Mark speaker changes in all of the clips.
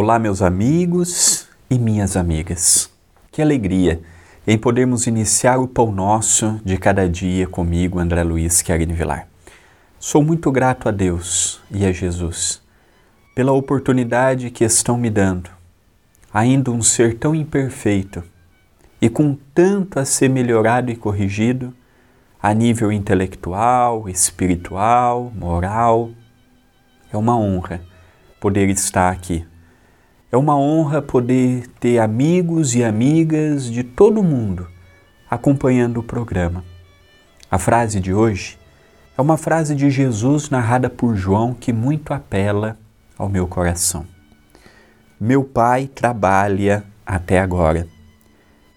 Speaker 1: Olá, meus amigos e minhas amigas. Que alegria em podermos iniciar o pão nosso de cada dia comigo, André Luiz Querini Vilar. Sou muito grato a Deus e a Jesus pela oportunidade que estão me dando, ainda um ser tão imperfeito e com tanto a ser melhorado e corrigido a nível intelectual, espiritual, moral. É uma honra poder estar aqui é uma honra poder ter amigos e amigas de todo mundo acompanhando o programa. A frase de hoje é uma frase de Jesus narrada por João que muito apela ao meu coração. Meu pai trabalha até agora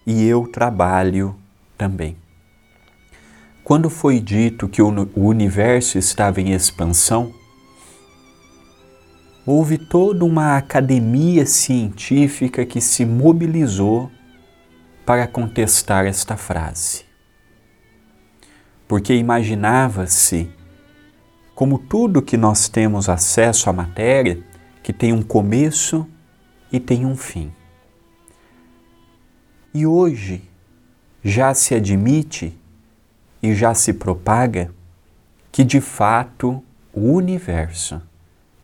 Speaker 1: e eu trabalho também. Quando foi dito que o universo estava em expansão, houve toda uma academia científica que se mobilizou para contestar esta frase. Porque imaginava-se, como tudo que nós temos acesso à matéria, que tem um começo e tem um fim. E hoje já se admite e já se propaga que de fato o universo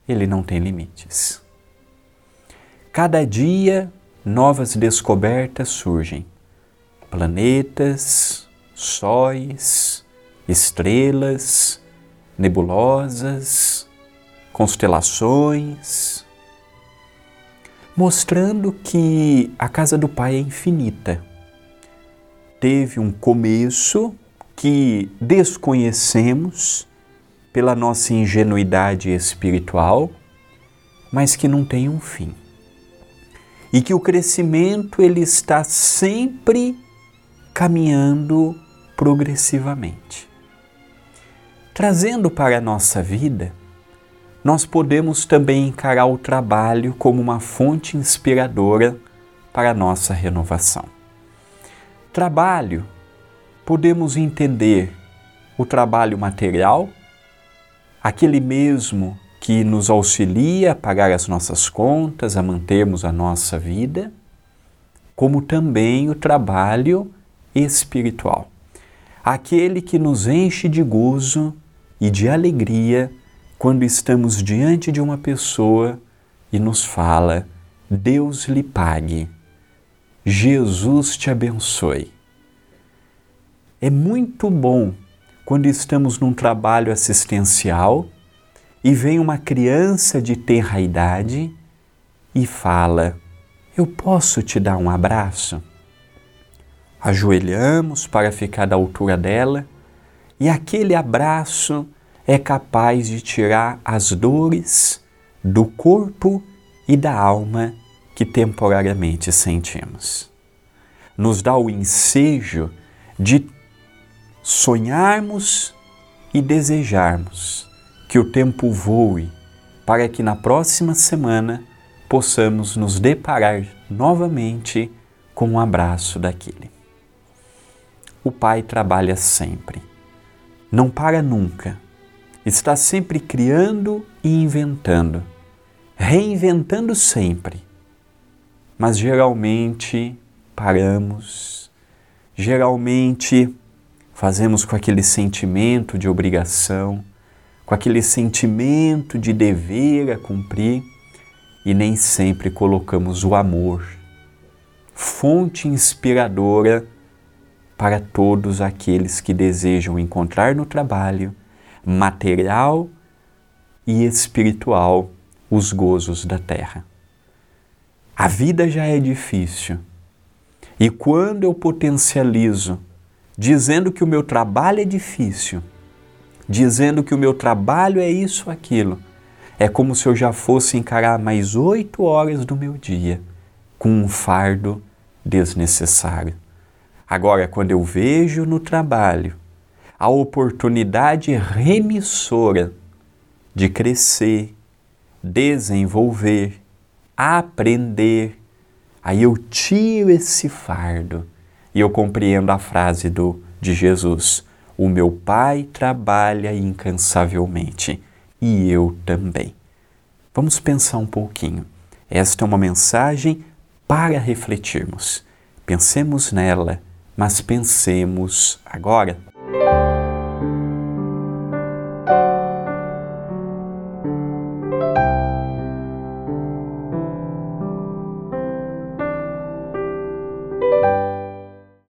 Speaker 1: ele não tem limites. Cada dia novas descobertas surgem. Planetas, sóis, estrelas, nebulosas, constelações, mostrando que a casa do Pai é infinita. Teve um começo que desconhecemos pela nossa ingenuidade espiritual, mas que não tem um fim. E que o crescimento ele está sempre caminhando progressivamente. Trazendo para a nossa vida, nós podemos também encarar o trabalho como uma fonte inspiradora para a nossa renovação. Trabalho, podemos entender o trabalho material aquele mesmo que nos auxilia a pagar as nossas contas, a mantermos a nossa vida, como também o trabalho espiritual. Aquele que nos enche de gozo e de alegria quando estamos diante de uma pessoa e nos fala: Deus lhe pague, Jesus te abençoe. É muito bom quando estamos num trabalho assistencial e vem uma criança de tenra idade e fala: Eu posso te dar um abraço? Ajoelhamos para ficar da altura dela e aquele abraço é capaz de tirar as dores do corpo e da alma que temporariamente sentimos. Nos dá o ensejo de sonharmos e desejarmos que o tempo voe para que na próxima semana possamos nos deparar novamente com um abraço daquele. O Pai trabalha sempre, não para nunca, está sempre criando e inventando, reinventando sempre, mas geralmente paramos, geralmente fazemos com aquele sentimento de obrigação, com aquele sentimento de dever a cumprir e nem sempre colocamos o amor, fonte inspiradora para todos aqueles que desejam encontrar no trabalho material e espiritual os gozos da terra. A vida já é difícil. E quando eu potencializo dizendo que o meu trabalho é difícil, dizendo que o meu trabalho é isso, aquilo. É como se eu já fosse encarar mais oito horas do meu dia com um fardo desnecessário. Agora, quando eu vejo no trabalho a oportunidade remissora de crescer, desenvolver, aprender, aí eu tiro esse fardo e eu compreendo a frase do, de Jesus: O meu Pai trabalha incansavelmente e eu também. Vamos pensar um pouquinho. Esta é uma mensagem para refletirmos. Pensemos nela, mas pensemos agora.